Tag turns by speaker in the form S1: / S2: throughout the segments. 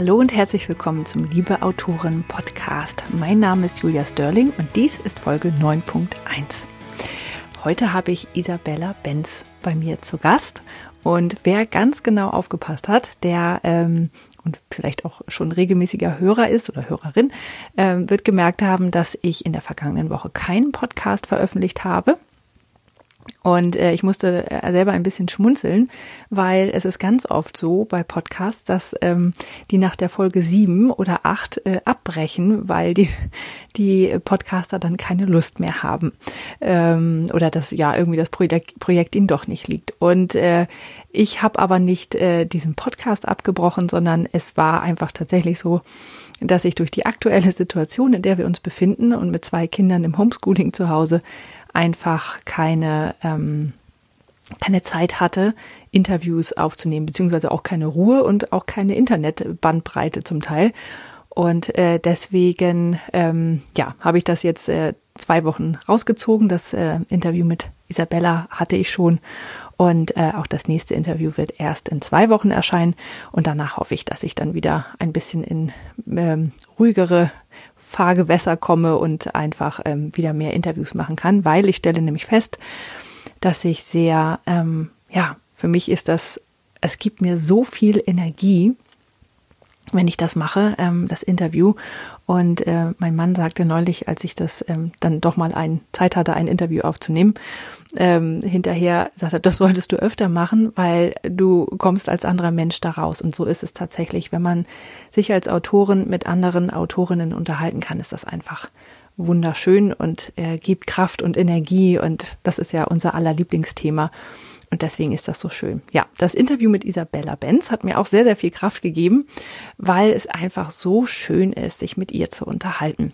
S1: Hallo und herzlich willkommen zum Liebe Autoren Podcast. Mein Name ist Julia Sterling und dies ist Folge 9.1. Heute habe ich Isabella Benz bei mir zu Gast und wer ganz genau aufgepasst hat, der ähm, und vielleicht auch schon regelmäßiger Hörer ist oder Hörerin, ähm, wird gemerkt haben, dass ich in der vergangenen Woche keinen Podcast veröffentlicht habe. Und äh, ich musste äh, selber ein bisschen schmunzeln, weil es ist ganz oft so bei Podcasts, dass ähm, die nach der Folge sieben oder acht äh, abbrechen, weil die, die Podcaster dann keine Lust mehr haben. Ähm, oder dass ja irgendwie das Projekt, Projekt ihnen doch nicht liegt. Und äh, ich habe aber nicht äh, diesen Podcast abgebrochen, sondern es war einfach tatsächlich so, dass ich durch die aktuelle Situation, in der wir uns befinden und mit zwei Kindern im Homeschooling zu Hause, einfach keine, ähm, keine Zeit hatte, Interviews aufzunehmen, beziehungsweise auch keine Ruhe und auch keine Internetbandbreite zum Teil. Und äh, deswegen, ähm, ja, habe ich das jetzt äh, zwei Wochen rausgezogen. Das äh, Interview mit Isabella hatte ich schon. Und äh, auch das nächste Interview wird erst in zwei Wochen erscheinen. Und danach hoffe ich, dass ich dann wieder ein bisschen in ähm, ruhigere Fahrgewässer komme und einfach ähm, wieder mehr Interviews machen kann, weil ich stelle nämlich fest, dass ich sehr, ähm, ja, für mich ist das, es gibt mir so viel Energie, wenn ich das mache, ähm, das Interview. Und äh, mein Mann sagte neulich, als ich das ähm, dann doch mal ein Zeit hatte, ein Interview aufzunehmen, ähm, hinterher sagte, das solltest du öfter machen, weil du kommst als anderer Mensch da raus. Und so ist es tatsächlich. Wenn man sich als Autorin mit anderen Autorinnen unterhalten kann, ist das einfach wunderschön und äh, gibt Kraft und Energie. Und das ist ja unser aller Lieblingsthema. Und deswegen ist das so schön. Ja, das Interview mit Isabella Benz hat mir auch sehr, sehr viel Kraft gegeben, weil es einfach so schön ist, sich mit ihr zu unterhalten.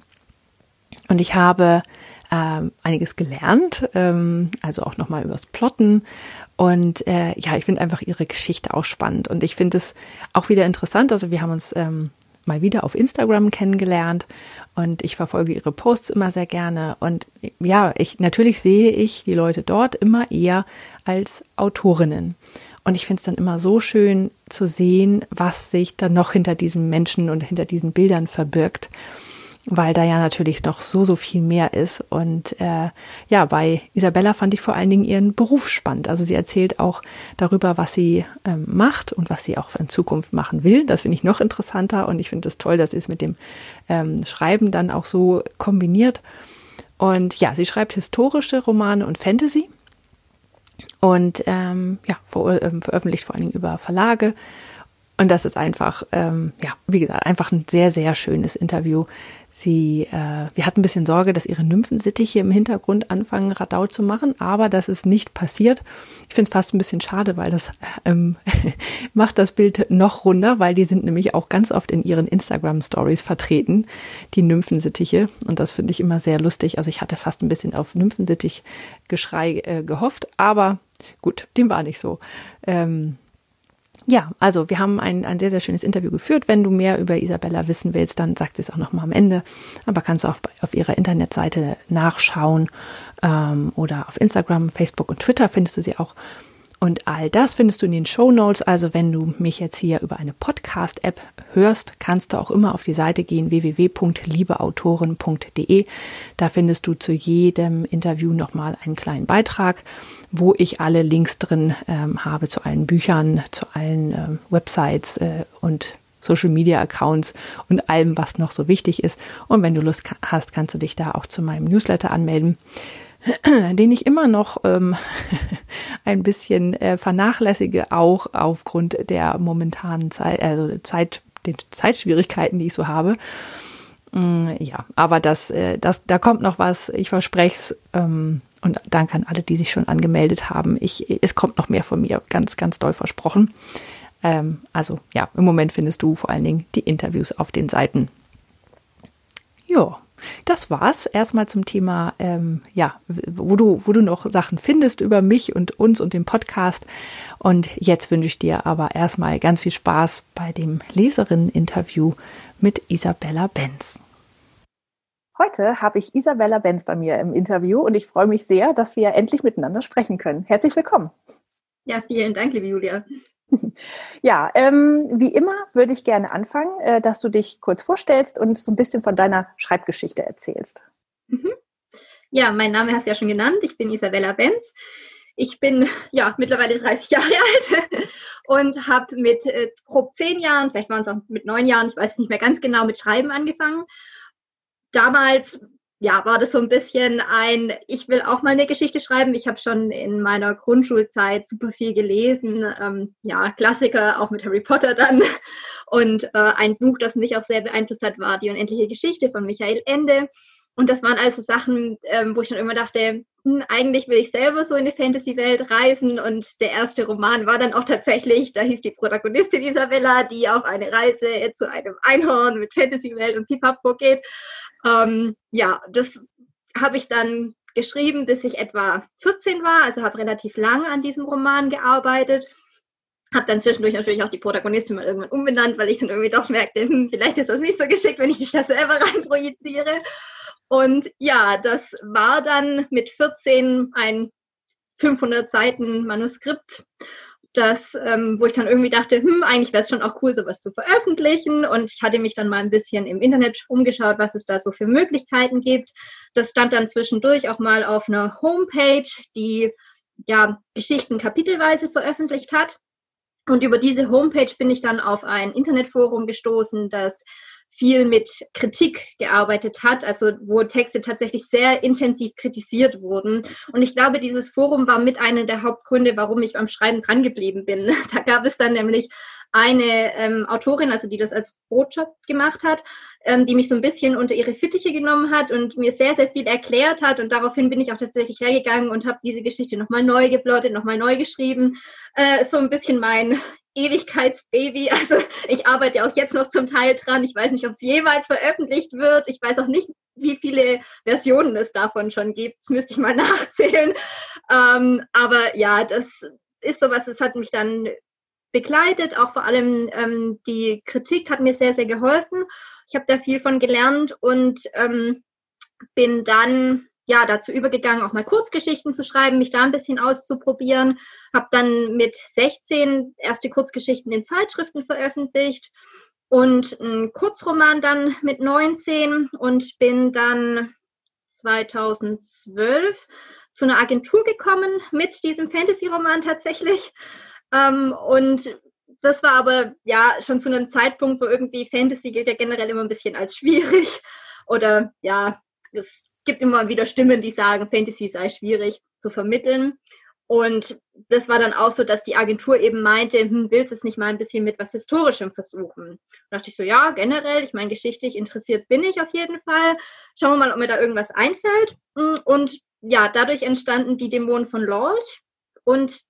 S1: Und ich habe ähm, einiges gelernt, ähm, also auch nochmal übers Plotten. Und äh, ja, ich finde einfach ihre Geschichte auch spannend. Und ich finde es auch wieder interessant. Also wir haben uns ähm, mal wieder auf Instagram kennengelernt und ich verfolge ihre Posts immer sehr gerne. Und ja, ich natürlich sehe ich die Leute dort immer eher als Autorinnen. Und ich finde es dann immer so schön zu sehen, was sich dann noch hinter diesen Menschen und hinter diesen Bildern verbirgt weil da ja natürlich noch so, so viel mehr ist. Und äh, ja, bei Isabella fand ich vor allen Dingen ihren Beruf spannend. Also sie erzählt auch darüber, was sie ähm, macht und was sie auch in Zukunft machen will. Das finde ich noch interessanter und ich finde es das toll, dass sie es mit dem ähm, Schreiben dann auch so kombiniert. Und ja, sie schreibt historische Romane und Fantasy und ähm, ja, ver ähm, veröffentlicht vor allen Dingen über Verlage. Und das ist einfach, ähm, ja, wie gesagt, einfach ein sehr, sehr schönes Interview. Sie, äh, wir hatten ein bisschen Sorge, dass ihre Nymphensittiche im Hintergrund anfangen, Radau zu machen, aber das ist nicht passiert. Ich finde es fast ein bisschen schade, weil das ähm, macht das Bild noch runder, weil die sind nämlich auch ganz oft in ihren Instagram-Stories vertreten, die Nymphensittiche. Und das finde ich immer sehr lustig. Also ich hatte fast ein bisschen auf Nymphensittich-Geschrei äh, gehofft, aber gut, dem war nicht so. Ähm, ja, also wir haben ein, ein sehr, sehr schönes Interview geführt. Wenn du mehr über Isabella wissen willst, dann sagt sie es auch nochmal am Ende. Aber kannst du auch auf ihrer Internetseite nachschauen ähm, oder auf Instagram, Facebook und Twitter findest du sie auch. Und all das findest du in den Show Notes. Also wenn du mich jetzt hier über eine Podcast-App hörst, kannst du auch immer auf die Seite gehen www.liebeautoren.de. Da findest du zu jedem Interview nochmal einen kleinen Beitrag wo ich alle Links drin ähm, habe zu allen Büchern, zu allen ähm, Websites äh, und Social Media Accounts und allem, was noch so wichtig ist. Und wenn du Lust hast, kannst du dich da auch zu meinem Newsletter anmelden, den ich immer noch ähm, ein bisschen äh, vernachlässige, auch aufgrund der momentanen Zeit, also Zeit, den Zeitschwierigkeiten, die ich so habe. Mm, ja, aber das, äh, das, da kommt noch was. Ich verspreche es. Ähm, und danke an alle, die sich schon angemeldet haben. Ich, es kommt noch mehr von mir, ganz, ganz doll versprochen. Ähm, also ja, im Moment findest du vor allen Dingen die Interviews auf den Seiten. Ja, das war's erstmal zum Thema, ähm, ja, wo du, wo du noch Sachen findest über mich und uns und den Podcast. Und jetzt wünsche ich dir aber erstmal ganz viel Spaß bei dem Leserinnen-Interview mit Isabella Benz. Heute habe ich Isabella Benz bei mir im Interview und ich freue mich sehr, dass wir endlich miteinander sprechen können. Herzlich willkommen.
S2: Ja, vielen Dank, liebe Julia.
S1: Ja, ähm, wie immer würde ich gerne anfangen, äh, dass du dich kurz vorstellst und so ein bisschen von deiner Schreibgeschichte erzählst.
S2: Mhm. Ja, mein Name hast du ja schon genannt. Ich bin Isabella Benz. Ich bin ja mittlerweile 30 Jahre alt und habe mit äh, grob zehn Jahren, vielleicht waren es auch mit neun Jahren, ich weiß nicht mehr ganz genau, mit Schreiben angefangen. Damals ja, war das so ein bisschen ein, ich will auch mal eine Geschichte schreiben. Ich habe schon in meiner Grundschulzeit super viel gelesen. Ähm, ja, Klassiker, auch mit Harry Potter dann. Und äh, ein Buch, das mich auch sehr beeinflusst hat, war Die unendliche Geschichte von Michael Ende. Und das waren also Sachen, ähm, wo ich dann immer dachte, hm, eigentlich will ich selber so in die Fantasy-Welt reisen. Und der erste Roman war dann auch tatsächlich, da hieß die Protagonistin Isabella, die auf eine Reise zu einem Einhorn mit Fantasy-Welt und Pipapo geht. Ähm, ja, das habe ich dann geschrieben, bis ich etwa 14 war, also habe relativ lang an diesem Roman gearbeitet. Habe dann zwischendurch natürlich auch die Protagonistin mal irgendwann umbenannt, weil ich dann irgendwie doch merkte, hm, vielleicht ist das nicht so geschickt, wenn ich mich da selber rein projiziere. Und ja, das war dann mit 14 ein 500 Seiten Manuskript, das, ähm, wo ich dann irgendwie dachte, hm, eigentlich wäre es schon auch cool, sowas zu veröffentlichen. Und ich hatte mich dann mal ein bisschen im Internet umgeschaut, was es da so für Möglichkeiten gibt. Das stand dann zwischendurch auch mal auf einer Homepage, die ja Geschichten kapitelweise veröffentlicht hat. Und über diese Homepage bin ich dann auf ein Internetforum gestoßen, das viel mit Kritik gearbeitet hat, also wo Texte tatsächlich sehr intensiv kritisiert wurden. Und ich glaube, dieses Forum war mit einer der Hauptgründe, warum ich beim Schreiben drangeblieben bin. Da gab es dann nämlich eine ähm, Autorin, also die das als Botschaft gemacht hat, ähm, die mich so ein bisschen unter ihre Fittiche genommen hat und mir sehr, sehr viel erklärt hat. Und daraufhin bin ich auch tatsächlich hergegangen und habe diese Geschichte nochmal neu geplottet, nochmal neu geschrieben. Äh, so ein bisschen mein Ewigkeitsbaby. Also ich arbeite auch jetzt noch zum Teil dran. Ich weiß nicht, ob es jemals veröffentlicht wird. Ich weiß auch nicht, wie viele Versionen es davon schon gibt. Das müsste ich mal nachzählen. Ähm, aber ja, das ist sowas, das hat mich dann begleitet. Auch vor allem ähm, die Kritik hat mir sehr, sehr geholfen. Ich habe da viel von gelernt und ähm, bin dann ja dazu übergegangen, auch mal Kurzgeschichten zu schreiben, mich da ein bisschen auszuprobieren. Habe dann mit 16 erste Kurzgeschichten in Zeitschriften veröffentlicht und einen Kurzroman dann mit 19 und bin dann 2012 zu einer Agentur gekommen mit diesem Fantasy-Roman tatsächlich. Ähm, und das war aber ja schon zu einem Zeitpunkt, wo irgendwie Fantasy gilt ja generell immer ein bisschen als schwierig. Oder ja, es gibt immer wieder Stimmen, die sagen, Fantasy sei schwierig zu vermitteln. Und das war dann auch so, dass die Agentur eben meinte, hm, willst du es nicht mal ein bisschen mit was Historischem versuchen? Da dachte ich so, ja, generell, ich meine, geschichtlich interessiert bin ich auf jeden Fall. Schauen wir mal, ob mir da irgendwas einfällt. Und ja, dadurch entstanden die Dämonen von Lorch. Und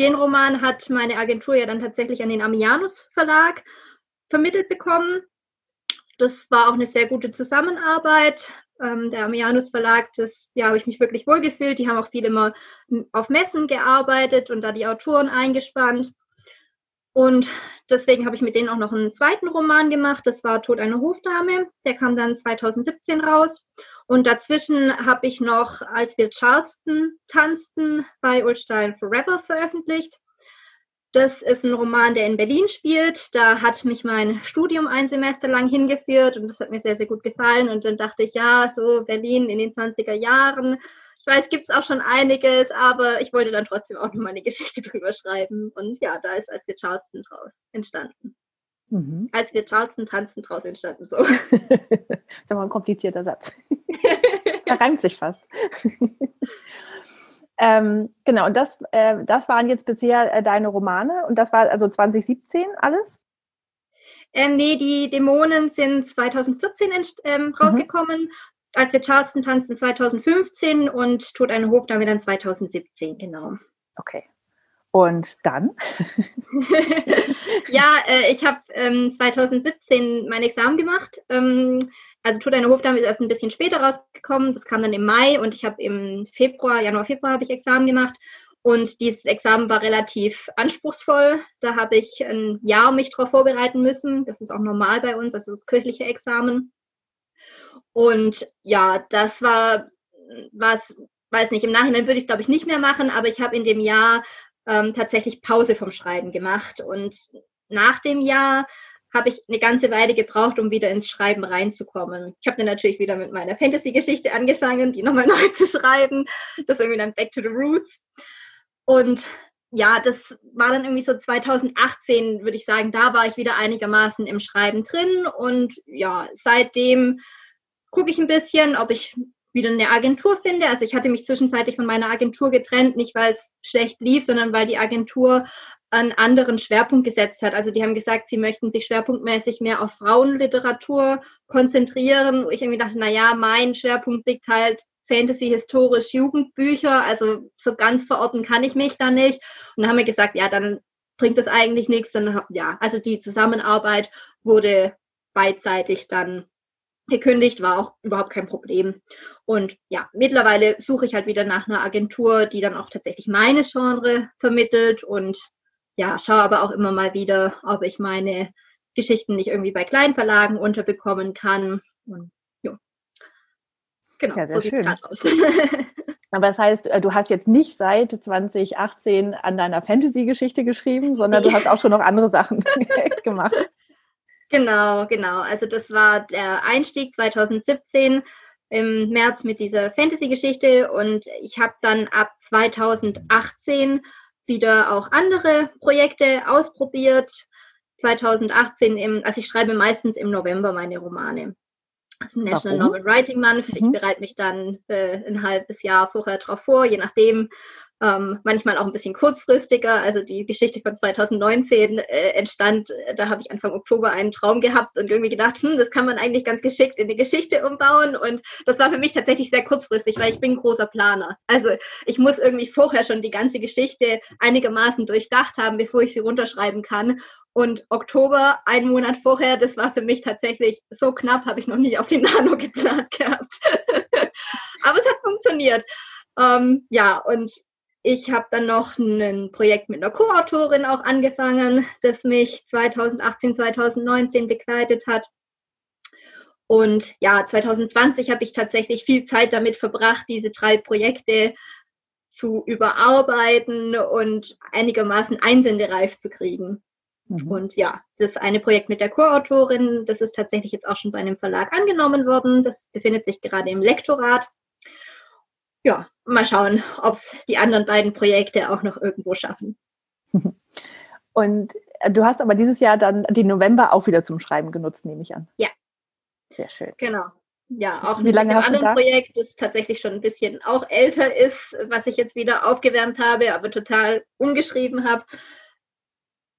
S2: den Roman hat meine Agentur ja dann tatsächlich an den Amianus Verlag vermittelt bekommen. Das war auch eine sehr gute Zusammenarbeit ähm, der Amianus Verlag, das ja, habe ich mich wirklich wohlgefühlt. Die haben auch viel immer auf Messen gearbeitet und da die Autoren eingespannt. Und deswegen habe ich mit denen auch noch einen zweiten Roman gemacht. Das war Tod einer Hofdame. Der kam dann 2017 raus. Und dazwischen habe ich noch, als wir Charleston tanzten, bei Ulstein Forever veröffentlicht. Das ist ein Roman, der in Berlin spielt. Da hat mich mein Studium ein Semester lang hingeführt und das hat mir sehr, sehr gut gefallen. Und dann dachte ich, ja, so Berlin in den 20er Jahren. Ich weiß, gibt es auch schon einiges, aber ich wollte dann trotzdem auch noch mal eine Geschichte drüber schreiben. Und ja, da ist als wir Charleston draus entstanden. Mhm. Als wir Charleston tanzen draus entstanden. So. das
S1: ist aber ein komplizierter Satz. er reimt sich fast. Ähm, genau, und das, äh, das waren jetzt bisher äh, deine Romane und das war also 2017 alles?
S2: Ähm, nee, die Dämonen sind 2014 ähm, mhm. rausgekommen, mhm. als wir Charleston tanzen 2015 und Tod eine Hofdame dann 2017, genau.
S1: Okay. Und dann?
S2: ja, äh, ich habe ähm, 2017 mein Examen gemacht. Ähm, also Tod einer Hofdame ist erst ein bisschen später rausgekommen. Das kam dann im Mai und ich habe im Februar, Januar, Februar habe ich Examen gemacht. Und dieses Examen war relativ anspruchsvoll. Da habe ich ein Jahr mich darauf vorbereiten müssen. Das ist auch normal bei uns, also das kirchliche Examen. Und ja, das war was, weiß nicht, im Nachhinein würde ich es, glaube ich, nicht mehr machen, aber ich habe in dem Jahr ähm, tatsächlich Pause vom Schreiben gemacht. Und nach dem Jahr habe ich eine ganze Weile gebraucht, um wieder ins Schreiben reinzukommen. Ich habe dann natürlich wieder mit meiner Fantasy-Geschichte angefangen, die nochmal neu zu schreiben. Das ist irgendwie dann Back to the Roots. Und ja, das war dann irgendwie so 2018, würde ich sagen, da war ich wieder einigermaßen im Schreiben drin. Und ja, seitdem gucke ich ein bisschen, ob ich wieder eine Agentur finde. Also ich hatte mich zwischenzeitlich von meiner Agentur getrennt, nicht weil es schlecht lief, sondern weil die Agentur einen anderen Schwerpunkt gesetzt hat. Also die haben gesagt, sie möchten sich schwerpunktmäßig mehr auf Frauenliteratur konzentrieren. Wo ich irgendwie dachte, na ja, mein Schwerpunkt liegt halt Fantasy, historisch, Jugendbücher. Also so ganz verorten kann ich mich da nicht. Und dann haben wir gesagt, ja, dann bringt das eigentlich nichts. Dann, ja, also die Zusammenarbeit wurde beidseitig dann gekündigt, war auch überhaupt kein Problem. Und ja, mittlerweile suche ich halt wieder nach einer Agentur, die dann auch tatsächlich meine Genre vermittelt und ja, schaue aber auch immer mal wieder, ob ich meine Geschichten nicht irgendwie bei kleinen Verlagen unterbekommen kann. Und ja,
S1: genau, ja, so sieht es gerade aus. Aber das heißt, äh, du hast jetzt nicht seit 2018 an deiner Fantasy-Geschichte geschrieben, sondern du hast auch schon noch andere Sachen gemacht.
S2: Genau, genau. Also das war der Einstieg 2017 im März mit dieser Fantasy-Geschichte und ich habe dann ab 2018 wieder auch andere Projekte ausprobiert. 2018 im, also ich schreibe meistens im November meine Romane. Also National Warum? Novel Writing Month. Mhm. Ich bereite mich dann äh, ein halbes Jahr vorher darauf vor, je nachdem, ähm, manchmal auch ein bisschen kurzfristiger. Also die Geschichte von 2019 äh, entstand, äh, da habe ich Anfang Oktober einen Traum gehabt und irgendwie gedacht, hm, das kann man eigentlich ganz geschickt in eine Geschichte umbauen. Und das war für mich tatsächlich sehr kurzfristig, weil ich bin großer Planer. Also ich muss irgendwie vorher schon die ganze Geschichte einigermaßen durchdacht haben, bevor ich sie runterschreiben kann. Und Oktober, einen Monat vorher, das war für mich tatsächlich so knapp, habe ich noch nie auf den Nano geplant gehabt. Aber es hat funktioniert. Ähm, ja, und ich habe dann noch ein Projekt mit einer Co-Autorin auch angefangen, das mich 2018, 2019 begleitet hat. Und ja, 2020 habe ich tatsächlich viel Zeit damit verbracht, diese drei Projekte zu überarbeiten und einigermaßen einsendereif zu kriegen. Mhm. Und ja, das eine Projekt mit der Co-Autorin, das ist tatsächlich jetzt auch schon bei einem Verlag angenommen worden. Das befindet sich gerade im Lektorat ja, mal schauen, ob es die anderen beiden Projekte auch noch irgendwo schaffen.
S1: Und äh, du hast aber dieses Jahr dann den November auch wieder zum Schreiben genutzt, nehme ich an.
S2: Ja.
S1: Sehr schön.
S2: Genau. Ja, auch mit einem anderen Projekt, das tatsächlich schon ein bisschen auch älter ist, was ich jetzt wieder aufgewärmt habe, aber total umgeschrieben habe.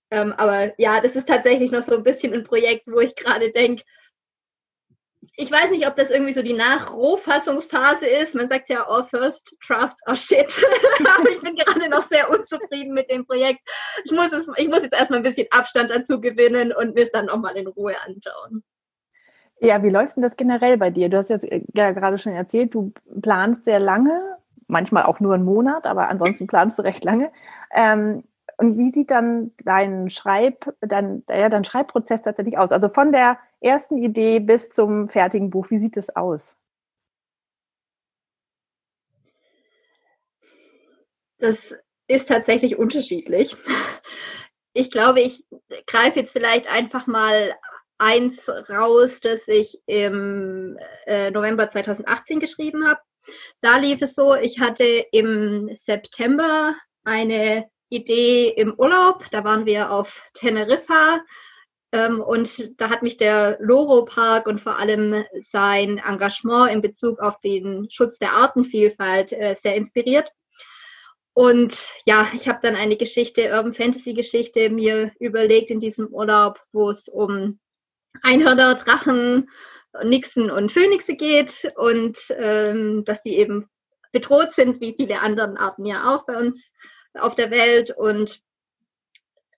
S2: Ähm, aber ja, das ist tatsächlich noch so ein bisschen ein Projekt, wo ich gerade denke, ich weiß nicht, ob das irgendwie so die Nachrohfassungsphase ist. Man sagt ja, all first drafts are shit. Aber ich bin gerade noch sehr unzufrieden mit dem Projekt. Ich muss, es, ich muss jetzt erstmal ein bisschen Abstand dazu gewinnen und mir es dann nochmal in Ruhe anschauen.
S1: Ja, wie läuft denn das generell bei dir? Du hast jetzt äh, ja gerade schon erzählt, du planst sehr lange, manchmal auch nur einen Monat, aber ansonsten planst du recht lange. Ähm, und wie sieht dann dein Schreib, dein, ja, dein Schreibprozess tatsächlich aus? Also von der ersten Idee bis zum fertigen Buch, wie sieht es aus?
S2: Das ist tatsächlich unterschiedlich. Ich glaube, ich greife jetzt vielleicht einfach mal eins raus, das ich im äh, November 2018 geschrieben habe. Da lief es so, ich hatte im September eine Idee im Urlaub. Da waren wir auf Teneriffa ähm, und da hat mich der Loro Park und vor allem sein Engagement in Bezug auf den Schutz der Artenvielfalt äh, sehr inspiriert. Und ja, ich habe dann eine Geschichte, Urban Fantasy Geschichte, mir überlegt in diesem Urlaub, wo es um Einhörner, Drachen, Nixen und Phönixe geht und ähm, dass die eben bedroht sind, wie viele andere Arten ja auch bei uns auf der Welt und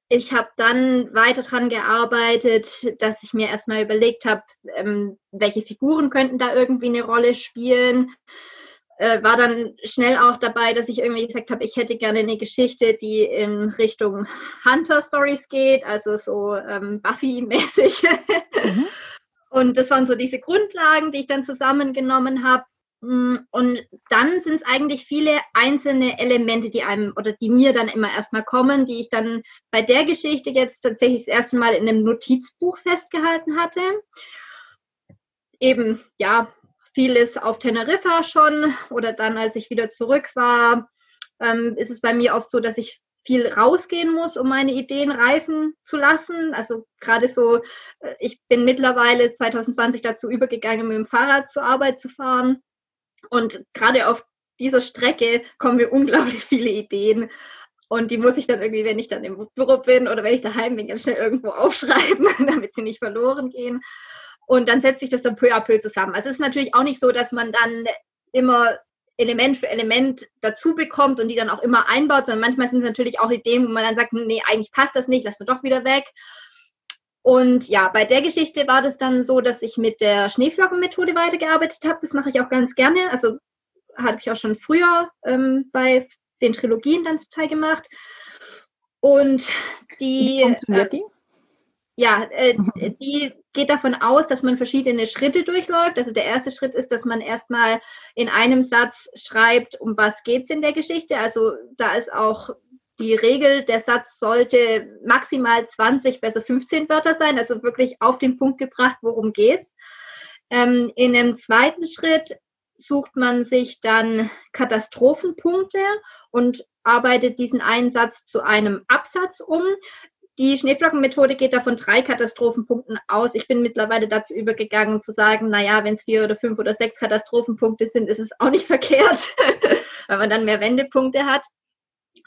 S2: ich habe dann weiter daran gearbeitet, dass ich mir erstmal überlegt habe, ähm, welche Figuren könnten da irgendwie eine Rolle spielen. Äh, war dann schnell auch dabei, dass ich irgendwie gesagt habe, ich hätte gerne eine Geschichte, die in Richtung Hunter-Stories geht, also so ähm, Buffy-mäßig. Mhm. Und das waren so diese Grundlagen, die ich dann zusammengenommen habe. Mm, und dann sind es eigentlich viele einzelne Elemente, die einem oder die mir dann immer erstmal kommen, die ich dann bei der Geschichte jetzt tatsächlich das erste Mal in einem Notizbuch festgehalten hatte. Eben, ja, vieles auf Teneriffa schon oder dann, als ich wieder zurück war, ähm, ist es bei mir oft so, dass ich viel rausgehen muss, um meine Ideen reifen zu lassen. Also gerade so, äh, ich bin mittlerweile 2020 dazu übergegangen, mit dem Fahrrad zur Arbeit zu fahren. Und gerade auf dieser Strecke kommen mir unglaublich viele Ideen. Und die muss ich dann irgendwie, wenn ich dann im Büro bin oder wenn ich daheim bin, ganz schnell irgendwo aufschreiben, damit sie nicht verloren gehen. Und dann setzt sich das dann peu à peu zusammen. Also es ist natürlich auch nicht so, dass man dann immer Element für Element dazu bekommt und die dann auch immer einbaut, sondern manchmal sind es natürlich auch Ideen, wo man dann sagt, nee, eigentlich passt das nicht, lass wir doch wieder weg. Und ja, bei der Geschichte war das dann so, dass ich mit der Schneeflockenmethode weitergearbeitet habe. Das mache ich auch ganz gerne. Also habe ich auch schon früher ähm, bei den Trilogien dann zum Teil gemacht. Und die. Wie funktioniert äh, die? Ja, äh, die geht davon aus, dass man verschiedene Schritte durchläuft. Also der erste Schritt ist, dass man erstmal in einem Satz schreibt, um was geht es in der Geschichte. Also da ist auch die Regel, der Satz sollte maximal 20, besser 15 Wörter sein, also wirklich auf den Punkt gebracht, worum geht's. Ähm, in einem zweiten Schritt sucht man sich dann Katastrophenpunkte und arbeitet diesen einen Satz zu einem Absatz um. Die Schneeflockenmethode geht davon drei Katastrophenpunkten aus. Ich bin mittlerweile dazu übergegangen zu sagen, naja, wenn es vier oder fünf oder sechs Katastrophenpunkte sind, ist es auch nicht verkehrt, weil man dann mehr Wendepunkte hat.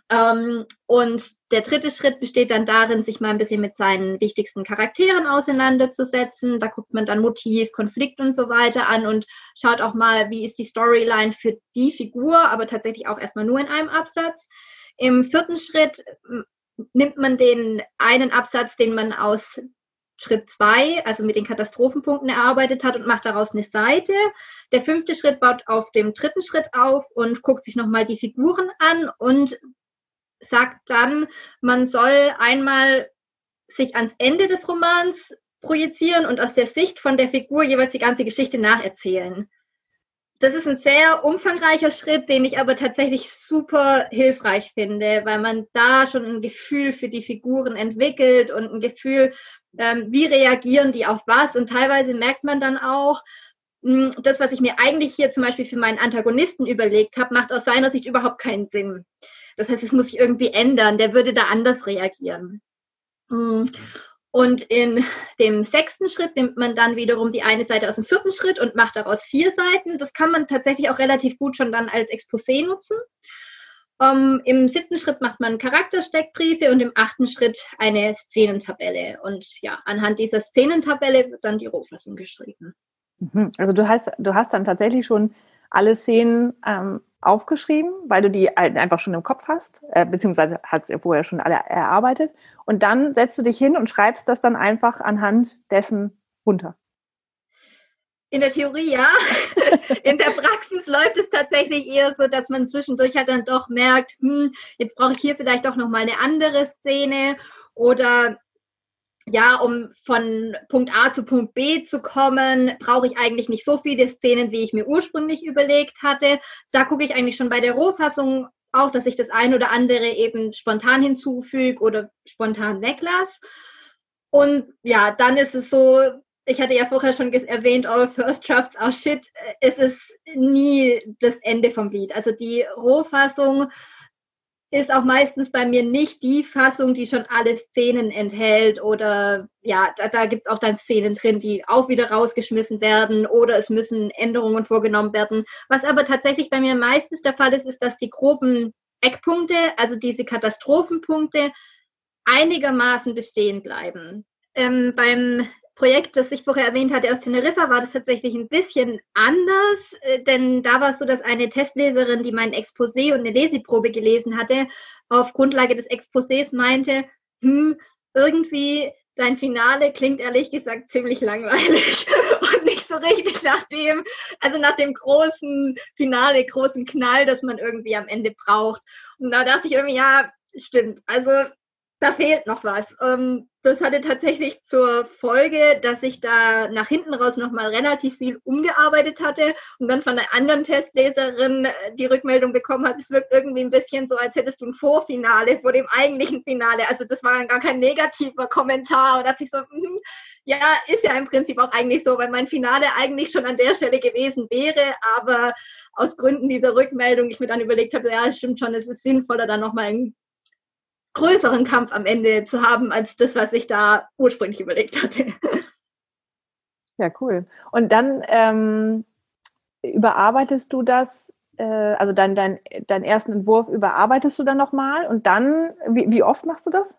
S2: Ähm, und der dritte Schritt besteht dann darin, sich mal ein bisschen mit seinen wichtigsten Charakteren auseinanderzusetzen. Da guckt man dann Motiv, Konflikt und so weiter an und schaut auch mal, wie ist die Storyline für die Figur, aber tatsächlich auch erstmal nur in einem Absatz. Im vierten Schritt nimmt man den einen Absatz, den man aus Schritt zwei, also mit den Katastrophenpunkten erarbeitet hat und macht daraus eine Seite. Der fünfte Schritt baut auf dem dritten Schritt auf und guckt sich nochmal die Figuren an und sagt dann, man soll einmal sich ans Ende des Romans projizieren und aus der Sicht von der Figur jeweils die ganze Geschichte nacherzählen das ist ein sehr umfangreicher Schritt, den ich aber tatsächlich super hilfreich finde, weil man da schon ein Gefühl für die Figuren entwickelt und ein Gefühl, ähm, wie reagieren die auf was. Und teilweise merkt man dann auch, hm, das, was ich mir eigentlich hier zum Beispiel für meinen Antagonisten überlegt habe, macht aus seiner Sicht überhaupt keinen Sinn. Das heißt, es muss sich irgendwie ändern. Der würde da anders reagieren. Hm. Und in dem sechsten Schritt nimmt man dann wiederum die eine Seite aus dem vierten Schritt und macht daraus vier Seiten. Das kann man tatsächlich auch relativ gut schon dann als Exposé nutzen. Um, ähm, Im siebten Schritt macht man Charaktersteckbriefe und im achten Schritt eine Szenentabelle. Und ja, anhand dieser Szenentabelle wird dann die Rohfassung geschrieben.
S1: Mhm. Also du hast, du hast dann tatsächlich schon alle Szenen ähm, aufgeschrieben, weil du die einfach schon im Kopf hast, äh, beziehungsweise hast du vorher schon alle erarbeitet. Und dann setzt du dich hin und schreibst das dann einfach anhand dessen runter.
S2: In der Theorie ja. In der Praxis läuft es tatsächlich eher so, dass man zwischendurch halt dann doch merkt, hm, jetzt brauche ich hier vielleicht doch noch mal eine andere Szene oder ja, um von Punkt A zu Punkt B zu kommen, brauche ich eigentlich nicht so viele Szenen, wie ich mir ursprünglich überlegt hatte. Da gucke ich eigentlich schon bei der Rohfassung auch, dass ich das ein oder andere eben spontan hinzufüge oder spontan weglasse. Und ja, dann ist es so, ich hatte ja vorher schon erwähnt, all first drafts are shit. Es ist nie das Ende vom Lied. Also die Rohfassung ist auch meistens bei mir nicht die Fassung, die schon alle Szenen enthält oder ja, da, da gibt es auch dann Szenen drin, die auch wieder rausgeschmissen werden oder es müssen Änderungen vorgenommen werden. Was aber tatsächlich bei mir meistens der Fall ist, ist, dass die groben Eckpunkte, also diese Katastrophenpunkte, einigermaßen bestehen bleiben. Ähm, beim Projekt, das ich vorher erwähnt hatte aus Teneriffa, war das tatsächlich ein bisschen anders, äh, denn da war es so, dass eine Testleserin, die mein Exposé und eine Leseprobe gelesen hatte, auf Grundlage des Exposés meinte, hm, irgendwie dein Finale klingt ehrlich gesagt ziemlich langweilig und nicht so richtig nach dem, also nach dem großen Finale, großen Knall, das man irgendwie am Ende braucht. Und da dachte ich irgendwie, ja, stimmt. Also da fehlt noch was. Ähm, das hatte tatsächlich zur Folge, dass ich da nach hinten raus nochmal relativ viel umgearbeitet hatte und dann von einer anderen Testleserin äh, die Rückmeldung bekommen hat, es wirkt irgendwie ein bisschen so, als hättest du ein Vorfinale vor dem eigentlichen Finale. Also das war gar kein negativer Kommentar und dachte ich so, hm, ja, ist ja im Prinzip auch eigentlich so, weil mein Finale eigentlich schon an der Stelle gewesen wäre, aber aus Gründen dieser Rückmeldung ich mir dann überlegt habe, ja, es stimmt schon, es ist sinnvoller, dann nochmal einen größeren Kampf am Ende zu haben, als das, was ich da ursprünglich überlegt hatte.
S1: Ja, cool. Und dann ähm, überarbeitest du das, äh, also dein, dein, deinen ersten Entwurf überarbeitest du dann nochmal und dann, wie, wie oft machst du das?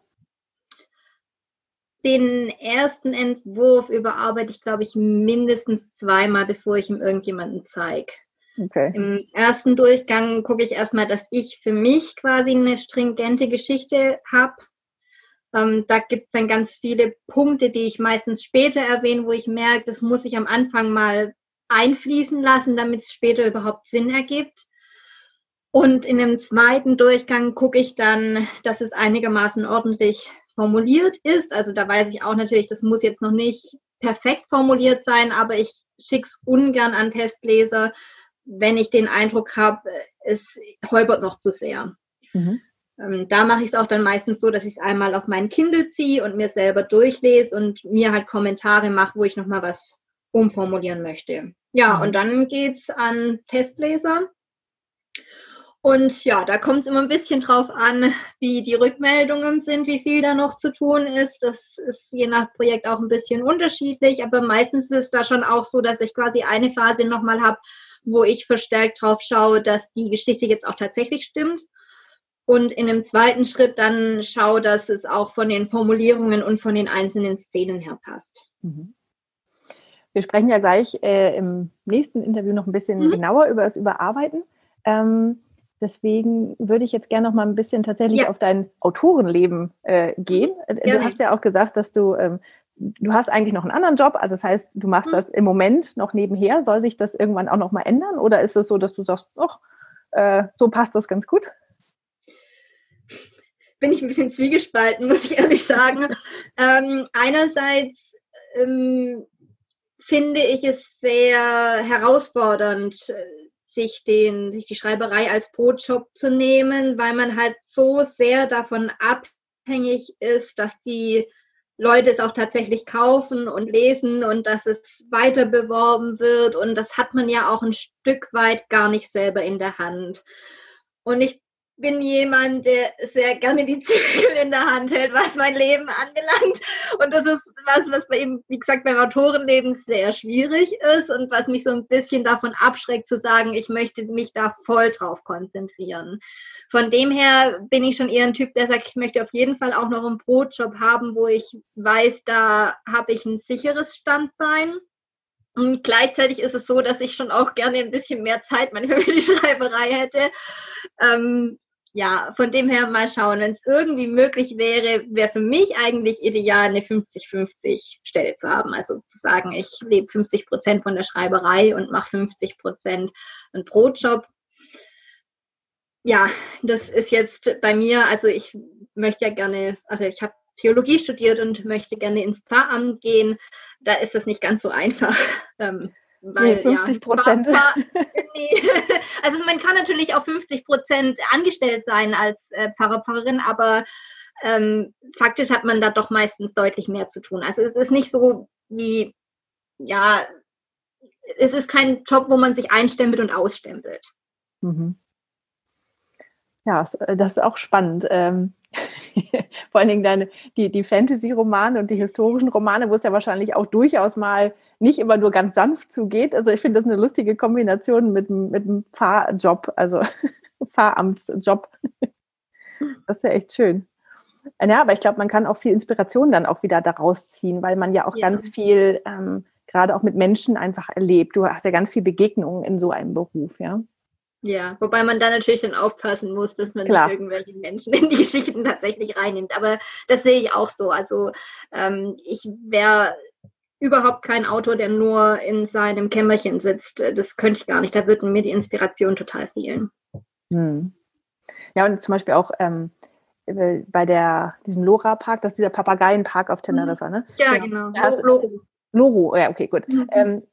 S2: Den ersten Entwurf überarbeite ich, glaube ich, mindestens zweimal, bevor ich ihm irgendjemanden zeige. Okay. Im ersten Durchgang gucke ich erstmal, dass ich für mich quasi eine stringente Geschichte habe. Ähm, da gibt es dann ganz viele Punkte, die ich meistens später erwähne, wo ich merke, das muss ich am Anfang mal einfließen lassen, damit es später überhaupt Sinn ergibt. Und in dem zweiten Durchgang gucke ich dann, dass es einigermaßen ordentlich formuliert ist. Also da weiß ich auch natürlich, das muss jetzt noch nicht perfekt formuliert sein, aber ich schicke es ungern an Testleser, wenn ich den Eindruck habe, es holpert noch zu sehr. Mhm. Ähm, da mache ich es auch dann meistens so, dass ich es einmal auf meinen Kindle ziehe und mir selber durchlese und mir halt Kommentare mache, wo ich nochmal was umformulieren möchte. Ja, mhm. und dann geht es an Testleser. Und ja, da kommt es immer ein bisschen drauf an, wie die Rückmeldungen sind, wie viel da noch zu tun ist. Das ist je nach Projekt auch ein bisschen unterschiedlich, aber meistens ist es da schon auch so, dass ich quasi eine Phase nochmal habe, wo ich verstärkt drauf schaue, dass die Geschichte jetzt auch tatsächlich stimmt. Und in dem zweiten Schritt dann schaue, dass es auch von den Formulierungen und von den einzelnen Szenen her passt. Mhm.
S1: Wir sprechen ja gleich äh, im nächsten Interview noch ein bisschen mhm. genauer über das Überarbeiten. Ähm, deswegen würde ich jetzt gerne noch mal ein bisschen tatsächlich ja. auf dein Autorenleben äh, gehen. Ja, du hast ja auch gesagt, dass du ähm, du hast eigentlich noch einen anderen Job, also das heißt, du machst mhm. das im Moment noch nebenher. Soll sich das irgendwann auch noch mal ändern oder ist es so, dass du sagst, ach, äh, so passt das ganz gut?
S2: Bin ich ein bisschen zwiegespalten, muss ich ehrlich sagen. ähm, einerseits ähm, finde ich es sehr herausfordernd, sich, den, sich die Schreiberei als Brotjob zu nehmen, weil man halt so sehr davon abhängig ist, dass die Leute es auch tatsächlich kaufen und lesen und dass es weiter beworben wird. Und das hat man ja auch ein Stück weit gar nicht selber in der Hand. Und ich bin jemand, der sehr gerne die Zügel in der Hand hält, was mein Leben anbelangt. Und das ist was, was bei ihm, wie gesagt, beim Autorenleben sehr schwierig ist und was mich so ein bisschen davon abschreckt zu sagen, ich möchte mich da voll drauf konzentrieren. Von dem her bin ich schon eher ein Typ, der sagt, ich möchte auf jeden Fall auch noch einen Brotjob haben, wo ich weiß, da habe ich ein sicheres Standbein. Und gleichzeitig ist es so, dass ich schon auch gerne ein bisschen mehr Zeit manchmal für die Schreiberei hätte. Ähm, ja, von dem her mal schauen. Wenn es irgendwie möglich wäre, wäre für mich eigentlich ideal, eine 50-50 Stelle zu haben. Also zu sagen, ich lebe 50 Prozent von der Schreiberei und mache 50 Prozent einen Brotjob. Ja, das ist jetzt bei mir, also ich möchte ja gerne, also ich habe Theologie studiert und möchte gerne ins Pfarramt gehen. Da ist das nicht ganz so einfach.
S1: Weil, nee, 50 Prozent. Ja,
S2: nee. Also man kann natürlich auch 50 Prozent angestellt sein als äh, Pfarrer, Pfarrerin, aber ähm, faktisch hat man da doch meistens deutlich mehr zu tun. Also es ist nicht so wie, ja, es ist kein Job, wo man sich einstempelt und ausstempelt. Mhm.
S1: Ja, äh, das ist auch spannend. Ähm, vor allen Dingen deine, die, die Fantasy-Romane und die historischen Romane, wo es ja wahrscheinlich auch durchaus mal nicht immer nur ganz sanft zugeht. Also ich finde das eine lustige Kombination mit, mit einem Fahrjob, also Fahramtsjob. Das ist ja echt schön. Ja, aber ich glaube, man kann auch viel Inspiration dann auch wieder daraus ziehen, weil man ja auch ja. ganz viel, ähm, gerade auch mit Menschen einfach erlebt. Du hast ja ganz viel Begegnungen in so einem Beruf, ja.
S2: Ja, wobei man da natürlich dann aufpassen muss, dass man Klar. nicht irgendwelche Menschen in die Geschichten tatsächlich reinnimmt. Aber das sehe ich auch so. Also ähm, ich wäre überhaupt kein Autor, der nur in seinem Kämmerchen sitzt. Das könnte ich gar nicht. Da würden mir die Inspiration total fehlen. Hm.
S1: Ja, und zum Beispiel auch, ähm, äh, bei der, diesem Lora-Park, das ist dieser Papageienpark auf Teneriffa, ne?
S2: Ja, genau.
S1: genau. Loro. Loro, ja, okay, gut. Mhm. Ähm,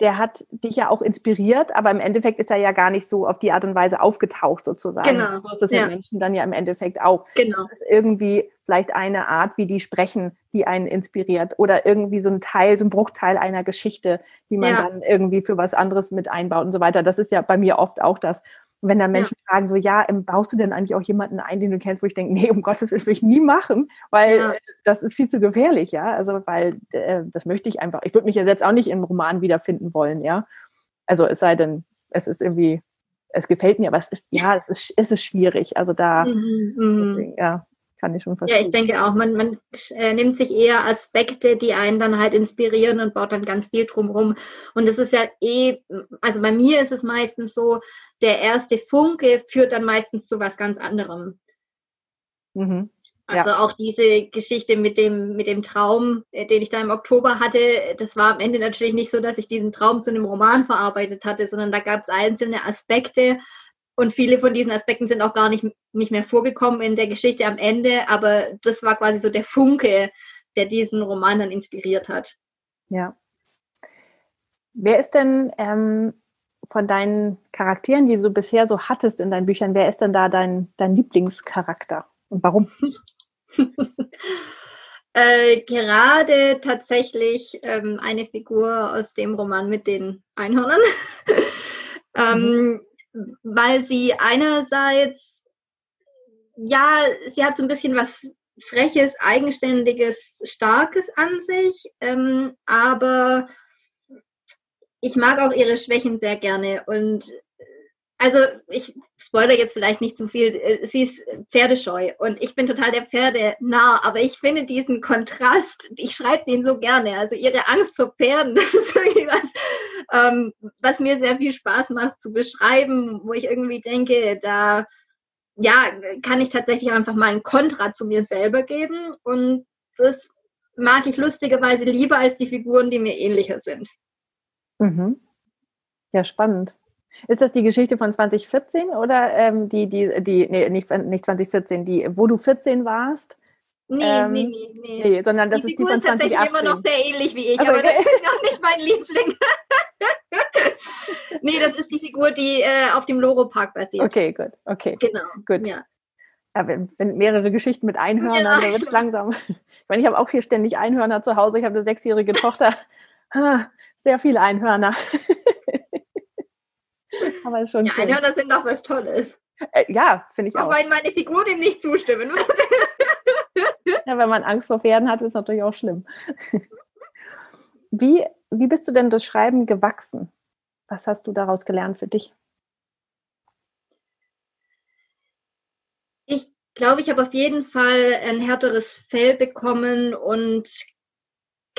S1: der hat dich ja auch inspiriert, aber im Endeffekt ist er ja gar nicht so auf die Art und Weise aufgetaucht sozusagen. Genau. So ist es ja. mit Menschen dann ja im Endeffekt auch. Genau. Das ist irgendwie vielleicht eine Art, wie die sprechen, die einen inspiriert oder irgendwie so ein Teil, so ein Bruchteil einer Geschichte, die man ja. dann irgendwie für was anderes mit einbaut und so weiter. Das ist ja bei mir oft auch das. Und wenn dann Menschen ja. fragen so, ja, ähm, baust du denn eigentlich auch jemanden ein, den du kennst, wo ich denke, nee, um Gottes Willen will ich nie machen, weil ja. das ist viel zu gefährlich, ja. Also, weil äh, das möchte ich einfach. Ich würde mich ja selbst auch nicht im Roman wiederfinden wollen, ja. Also es sei denn, es ist irgendwie, es gefällt mir, aber es ist, ja, es ist, es ist schwierig. Also da, mhm, mhm. deswegen, ja, kann ich schon verstehen.
S2: Ja, ich denke auch, man, man äh, nimmt sich eher Aspekte, die einen dann halt inspirieren und baut dann ganz viel drumherum. Und das ist ja eh, also bei mir ist es meistens so, der erste Funke führt dann meistens zu was ganz anderem. Mhm. Also ja. auch diese Geschichte mit dem, mit dem Traum, äh, den ich da im Oktober hatte, das war am Ende natürlich nicht so, dass ich diesen Traum zu einem Roman verarbeitet hatte, sondern da gab es einzelne Aspekte und viele von diesen Aspekten sind auch gar nicht, nicht mehr vorgekommen in der Geschichte am Ende, aber das war quasi so der Funke, der diesen Roman dann inspiriert hat.
S1: Ja. Wer ist denn ähm, von deinen Charakteren, die du bisher so hattest in deinen Büchern, wer ist denn da dein, dein Lieblingscharakter und warum?
S2: äh, gerade tatsächlich ähm, eine Figur aus dem Roman mit den Einhörnern, ähm, mhm. Weil sie einerseits, ja, sie hat so ein bisschen was Freches, Eigenständiges, Starkes an sich, ähm, aber ich mag auch ihre Schwächen sehr gerne und also ich spoilere jetzt vielleicht nicht zu viel, äh, sie ist pferdescheu und ich bin total der Pferde nah, aber ich finde diesen Kontrast, ich schreibe den so gerne, also ihre Angst vor Pferden, das ist irgendwie was, ähm, was mir sehr viel Spaß macht zu beschreiben, wo ich irgendwie denke, da ja, kann ich tatsächlich einfach mal ein Kontra zu mir selber geben und das mag ich lustigerweise lieber als die Figuren, die mir ähnlicher sind.
S1: Mhm. Ja, spannend. Ist das die Geschichte von 2014 oder ähm, die, die, die, nee, nicht, nicht 2014, die, wo du 14 warst?
S2: Nee, ähm, nee, nee, nee, nee.
S1: sondern das die ist die von 2018.
S2: ist tatsächlich immer noch sehr ähnlich wie ich, also, aber okay. das ist auch nicht mein Liebling. nee, das ist die Figur, die äh, auf dem Loro-Park basiert.
S1: Okay, gut, okay.
S2: Genau,
S1: gut. Ja. Ja, wenn, wenn, mehrere Geschichten mit Einhörnern, ja, dann wird es langsam. Ich meine, ich habe auch hier ständig Einhörner zu Hause. Ich habe eine sechsjährige Tochter. Ah, sehr viele Einhörner.
S2: Aber ist schon ja, schön. Einhörner sind doch was Tolles.
S1: Äh, ja, finde ich auch.
S2: Auch wenn meine Figur dem nicht zustimmen würde.
S1: ja, wenn man Angst vor Pferden hat, ist natürlich auch schlimm. Wie, wie bist du denn das Schreiben gewachsen? Was hast du daraus gelernt für dich?
S2: Ich glaube, ich habe auf jeden Fall ein härteres Fell bekommen und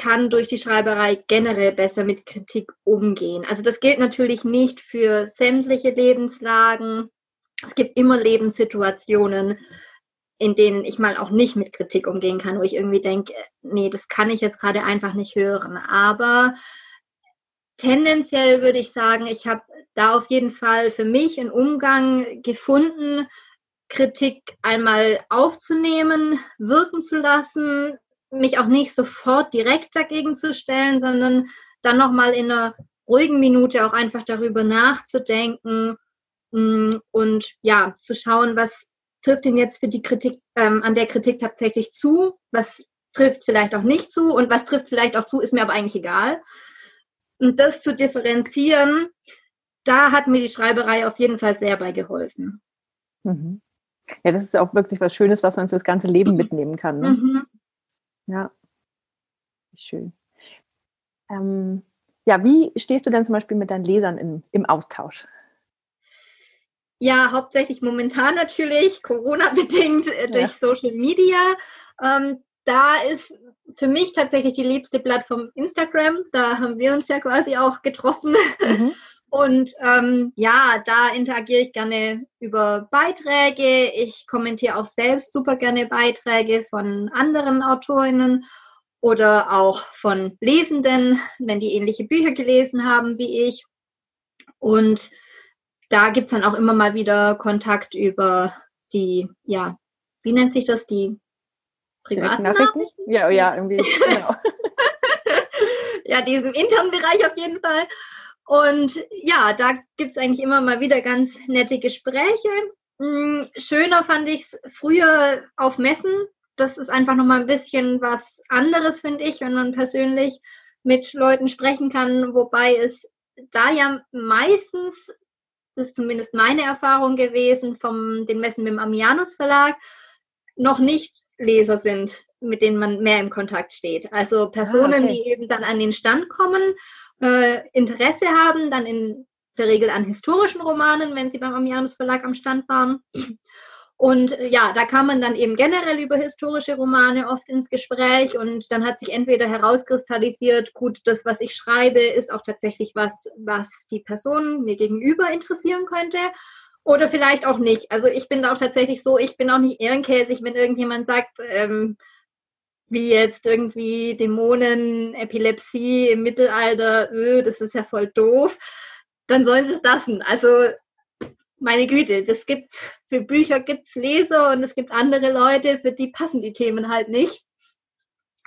S2: kann durch die Schreiberei generell besser mit Kritik umgehen. Also das gilt natürlich nicht für sämtliche Lebenslagen. Es gibt immer Lebenssituationen, in denen ich mal auch nicht mit Kritik umgehen kann, wo ich irgendwie denke, nee, das kann ich jetzt gerade einfach nicht hören. Aber tendenziell würde ich sagen, ich habe da auf jeden Fall für mich einen Umgang gefunden, Kritik einmal aufzunehmen, wirken zu lassen, mich auch nicht sofort direkt dagegen zu stellen, sondern dann nochmal in einer ruhigen Minute auch einfach darüber nachzudenken mm, und ja, zu schauen, was trifft denn jetzt für die Kritik, ähm, an der Kritik tatsächlich zu, was trifft vielleicht auch nicht zu und was trifft vielleicht auch zu, ist mir aber eigentlich egal. Und das zu differenzieren, da hat mir die Schreiberei auf jeden Fall sehr bei geholfen.
S1: Mhm. Ja, das ist auch wirklich was Schönes, was man fürs ganze Leben mitnehmen kann. Ne? Mhm. Ja, schön. Ähm, ja, wie stehst du denn zum Beispiel mit deinen Lesern im, im Austausch?
S2: Ja, hauptsächlich momentan natürlich, Corona-bedingt äh, durch ja. Social Media. Ähm, da ist für mich tatsächlich die liebste Plattform Instagram. Da haben wir uns ja quasi auch getroffen. Mhm. Und ähm, ja, da interagiere ich gerne über Beiträge. Ich kommentiere auch selbst super gerne Beiträge von anderen Autorinnen oder auch von Lesenden, wenn die ähnliche Bücher gelesen haben wie ich. Und da gibt's dann auch immer mal wieder Kontakt über die ja, wie nennt sich das, die privaten Nachrichten?
S1: Ja, ja, irgendwie, genau.
S2: ja, diesem internen Bereich auf jeden Fall. Und ja, da gibt es eigentlich immer mal wieder ganz nette Gespräche. Hm, schöner fand ich es früher auf Messen. Das ist einfach nochmal ein bisschen was anderes, finde ich, wenn man persönlich mit Leuten sprechen kann, wobei es da ja meistens, das ist zumindest meine Erfahrung gewesen, von den Messen mit dem Amianus Verlag, noch nicht Leser sind, mit denen man mehr im Kontakt steht. Also Personen, ah, okay. die eben dann an den Stand kommen, äh, Interesse haben, dann in der Regel an historischen Romanen, wenn sie beim Amianus Verlag am Stand waren. Und äh, ja, da kam man dann eben generell über historische Romane oft ins Gespräch und dann hat sich entweder herauskristallisiert, gut, das, was ich schreibe, ist auch tatsächlich was, was die Person mir gegenüber interessieren könnte oder vielleicht auch nicht. Also ich bin da auch tatsächlich so, ich bin auch nicht ehrenkäsig, wenn irgendjemand sagt, ähm, wie jetzt irgendwie Dämonen, Epilepsie im Mittelalter, öh, das ist ja voll doof, dann sollen sie es lassen. Also meine Güte, das gibt, für Bücher gibt es Leser und es gibt andere Leute, für die passen die Themen halt nicht.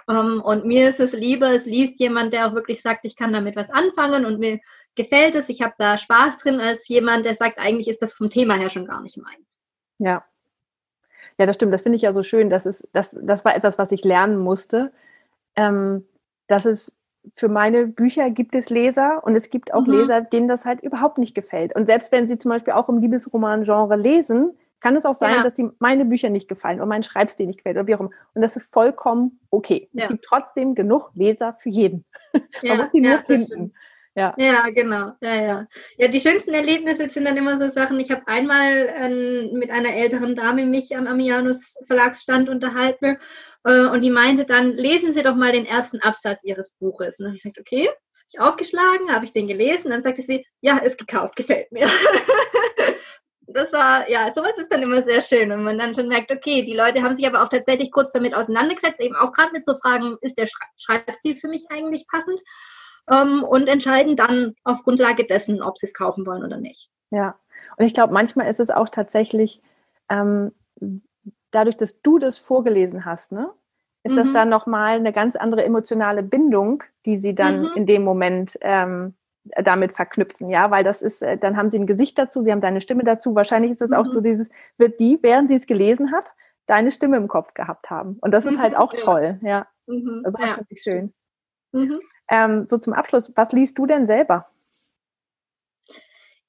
S2: Um, ähm, und mir ist es lieber, es liest jemand, der auch wirklich sagt, ich kann damit was anfangen und mir gefällt es, ich habe da Spaß drin, als jemand, der sagt, eigentlich ist das vom Thema her schon gar nicht meins.
S1: Ja. Ja, das stimmt. Das finde ich ja so schön. Das, ist, das, das war etwas, was ich lernen musste. Ähm, dass es für meine Bücher gibt es Leser und es gibt auch mhm. Leser, denen das halt überhaupt nicht gefällt. Und selbst wenn sie zum Beispiel auch im Liebesroman-Genre lesen, kann es auch sein, ja. dass sie meine Bücher nicht gefallen und mein Schreibstil nicht gefällt oder wie auch immer. Und das ist vollkommen okay. Ja. Es gibt trotzdem genug Leser für jeden.
S2: Man muss sie nur finden. Ja. ja, genau. Ja, ja. Ja, die schönsten Erlebnisse sind dann immer so Sachen. Ich habe einmal äh, mit einer älteren Dame mich am Amianus Verlagsstand unterhalten äh, und die meinte dann, lesen Sie doch mal den ersten Absatz Ihres Buches. Und dann habe ich gesagt, okay. Ich aufgeschlagen, habe ich den gelesen, dann sagte sie, ja, ist gekauft, gefällt mir. das war, ja, sowas ist dann immer sehr schön, wenn man dann schon merkt, okay, die Leute haben sich aber auch tatsächlich kurz damit auseinandergesetzt, eben auch gerade mit so Fragen, ist der Schreibstil für mich eigentlich passend? Ähm, und entscheiden dann auf Grundlage dessen, ob sie es kaufen wollen oder nicht.
S1: Ja, und ich glaube, manchmal ist es auch tatsächlich, ähm, dadurch, dass du das vorgelesen hast, ne, ist mhm. das dann nochmal eine ganz andere emotionale Bindung, die sie dann mhm. in dem Moment ähm, damit verknüpfen, ja, weil das ist, äh, dann haben sie ein Gesicht dazu, sie haben deine Stimme dazu. Wahrscheinlich ist es mhm. auch so dieses, wird die, während sie es gelesen hat, deine Stimme im Kopf gehabt haben. Und das ist halt auch ja. toll, ja. Mhm. Also das ja. finde ich schön. Mhm. Ähm, so zum Abschluss, was liest du denn selber?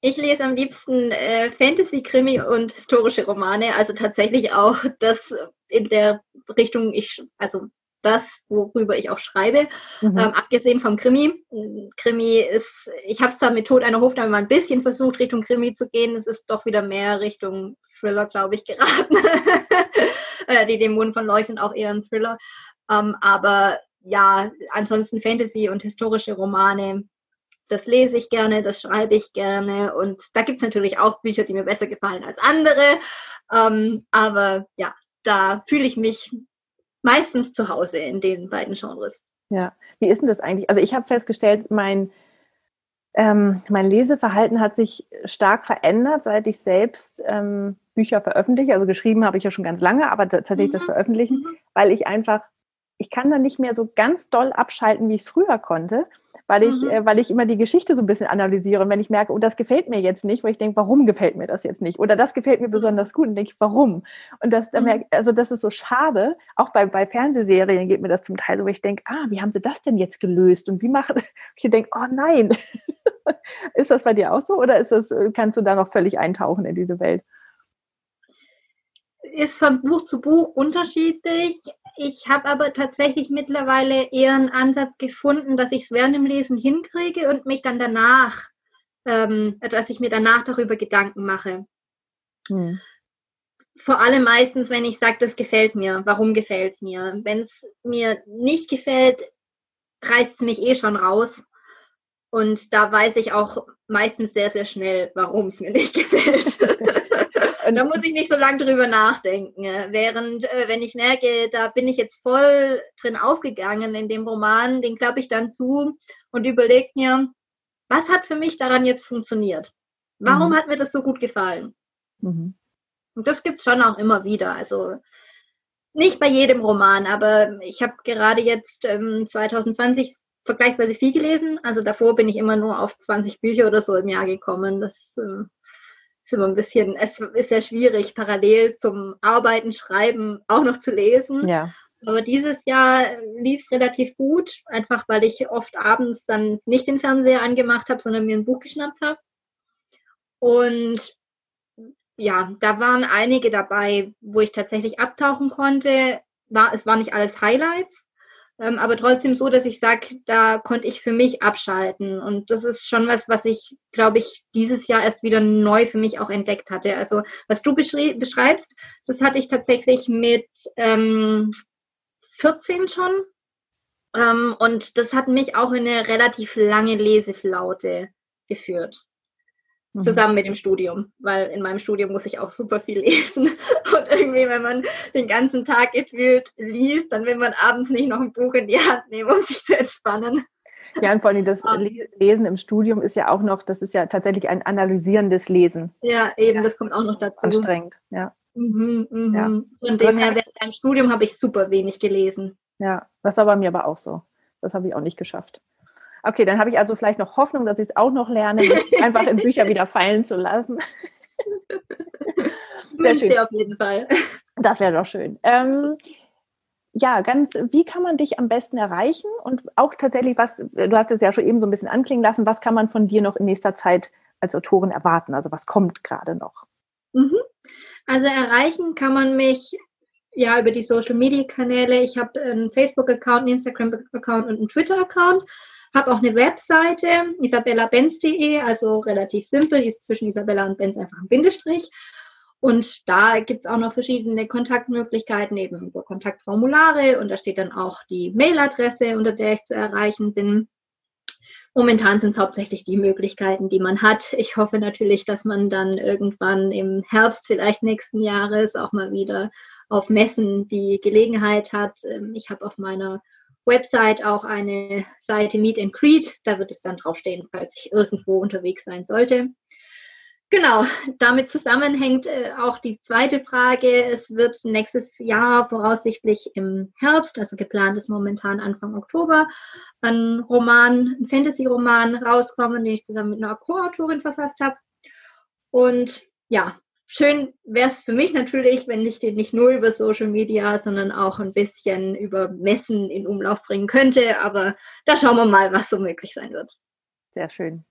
S2: Ich lese am liebsten äh, Fantasy, Krimi und historische Romane, also tatsächlich auch das in der Richtung, ich, also das, worüber ich auch schreibe. Mhm. Ähm, abgesehen vom Krimi. Krimi ist, ich habe es zwar mit Tod einer Hofdame mal ein bisschen versucht, Richtung Krimi zu gehen. Es ist doch wieder mehr Richtung Thriller, glaube ich, geraten. äh, die Dämonen von Leuch sind auch eher ein Thriller. Ähm, aber ja, ansonsten Fantasy und historische Romane, das lese ich gerne, das schreibe ich gerne. Und da gibt es natürlich auch Bücher, die mir besser gefallen als andere. Ähm, aber ja, da fühle ich mich meistens zu Hause in den beiden Genres.
S1: Ja, wie ist denn das eigentlich? Also ich habe festgestellt, mein, ähm, mein Leseverhalten hat sich stark verändert, seit ich selbst ähm, Bücher veröffentliche. Also geschrieben habe ich ja schon ganz lange, aber tatsächlich mhm. das Veröffentlichen, mhm. weil ich einfach ich kann dann nicht mehr so ganz doll abschalten, wie ich es früher konnte, weil ich, mhm. äh, weil ich immer die Geschichte so ein bisschen analysiere. Und wenn ich merke, oh, das gefällt mir jetzt nicht, weil ich denke, warum gefällt mir das jetzt nicht? Oder das gefällt mir besonders gut, und denke ich, warum? Und das, mhm. merke, also das ist so schade. Auch bei, bei Fernsehserien geht mir das zum Teil so, wo ich denke, ah, wie haben sie das denn jetzt gelöst? Und wie machen, ich denke, oh nein. ist das bei dir auch so? Oder ist das, kannst du da noch völlig eintauchen in diese Welt?
S2: ist von Buch zu Buch unterschiedlich. Ich habe aber tatsächlich mittlerweile eher einen Ansatz gefunden, dass ich es während dem Lesen hinkriege und mich dann danach, ähm, dass ich mir danach darüber Gedanken mache. Hm. Vor allem meistens, wenn ich sage, das gefällt mir. Warum gefällt es mir? Wenn es mir nicht gefällt, reißt es mich eh schon raus. Und da weiß ich auch meistens sehr, sehr schnell, warum es mir nicht gefällt. Und da muss ich nicht so lange drüber nachdenken. Während, äh, wenn ich merke, da bin ich jetzt voll drin aufgegangen in dem Roman, den klappe ich dann zu und überlege mir, was hat für mich daran jetzt funktioniert? Warum mhm. hat mir das so gut gefallen? Mhm. Und das gibt es schon auch immer wieder. Also nicht bei jedem Roman, aber ich habe gerade jetzt ähm, 2020 vergleichsweise viel gelesen. Also davor bin ich immer nur auf 20 Bücher oder so im Jahr gekommen. Das äh, ist immer ein bisschen, es ist sehr schwierig, parallel zum Arbeiten, Schreiben auch noch zu lesen.
S1: Ja.
S2: Aber dieses Jahr lief es relativ gut, einfach weil ich oft abends dann nicht den Fernseher angemacht habe, sondern mir ein Buch geschnappt habe. Und ja, da waren einige dabei, wo ich tatsächlich abtauchen konnte. War, es waren nicht alles Highlights, ähm, aber trotzdem so, dass ich sage, da konnte ich für mich abschalten. Und das ist schon was, was ich, glaube ich, dieses Jahr erst wieder neu für mich auch entdeckt hatte. Also was du beschreibst, das hatte ich tatsächlich mit ähm, 14 schon. Ähm, und das hat mich auch in eine relativ lange Leseflaute geführt. Mhm. zusammen mit dem Studium, weil in meinem Studium muss ich auch super viel lesen. Und irgendwie, wenn man den ganzen Tag gefühlt liest, dann will man abends nicht noch ein Buch in die Hand nehmen, um sich zu entspannen.
S1: Ja, und vor allem das Lesen im Studium ist ja auch noch, das ist ja tatsächlich ein analysierendes Lesen.
S2: Ja, eben, das kommt auch noch dazu.
S1: Anstrengend, ja.
S2: Mhm, mhm. ja. Von dem her, während meinem Studium habe ich super wenig gelesen.
S1: Ja, das war bei mir aber auch so. Das habe ich auch nicht geschafft. Okay, dann habe ich also vielleicht noch Hoffnung, dass ich es auch noch lerne, einfach in Bücher wieder fallen zu lassen.
S2: Sehr schön. dir auf jeden Fall.
S1: Das wäre doch schön. Ähm, ja, ganz, wie kann man dich am besten erreichen? Und auch tatsächlich, was, du hast es ja schon eben so ein bisschen anklingen lassen, was kann man von dir noch in nächster Zeit als Autorin erwarten? Also was kommt gerade noch?
S2: Mhm. Also erreichen kann man mich ja über die Social Media Kanäle. Ich habe einen Facebook-Account, einen Instagram-Account und einen Twitter-Account. Habe auch eine Webseite, isabellabenz.de, also relativ simpel, ist zwischen Isabella und Benz einfach ein Bindestrich. Und da gibt es auch noch verschiedene Kontaktmöglichkeiten, eben über Kontaktformulare und da steht dann auch die Mailadresse, unter der ich zu erreichen bin. Momentan sind es hauptsächlich die Möglichkeiten, die man hat. Ich hoffe natürlich, dass man dann irgendwann im Herbst vielleicht nächsten Jahres auch mal wieder auf Messen die Gelegenheit hat. Ähm, ich habe auf meiner Website auch eine Seite Meet and Greet. Da wird es dann draufstehen, falls ich irgendwo unterwegs sein sollte. Genau, damit zusammenhängt äh, auch die zweite Frage. Es wird nächstes Jahr voraussichtlich im Herbst, also geplant ist momentan Anfang Oktober, ein Roman, ein Fantasy-Roman rauskommen, den ich zusammen mit einer Co-Autorin verfasst habe. Und ja, schön wäre es für mich natürlich, wenn ich den nicht nur über Social Media, sondern auch ein bisschen über Messen in Umlauf bringen könnte. Aber da schauen wir mal, was so möglich sein wird.
S1: Sehr schön.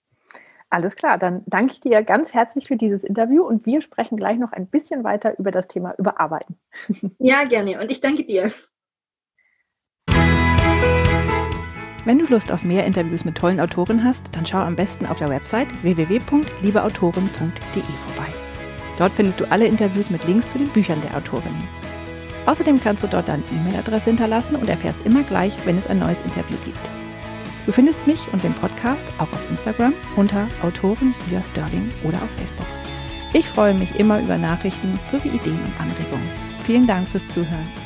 S1: Alles klar, dann danke ich dir ganz herzlich für dieses Interview und wir sprechen gleich noch ein bisschen weiter über das Thema Überarbeiten.
S2: Ja, gerne und ich danke dir.
S1: Wenn du Lust auf mehr Interviews mit tollen Autoren hast, dann schau am besten auf der Website www.liebeautoren.de vorbei. Dort findest du alle Interviews mit Links zu den Büchern der Autorinnen. Außerdem kannst du dort deine E-Mail-Adresse hinterlassen und erfährst immer gleich, wenn es ein neues Interview gibt. Du findest mich und den Podcast auch auf Instagram unter Autorin Julia Sterling oder auf Facebook. Ich freue mich immer über Nachrichten sowie Ideen und Anregungen. Vielen Dank fürs Zuhören.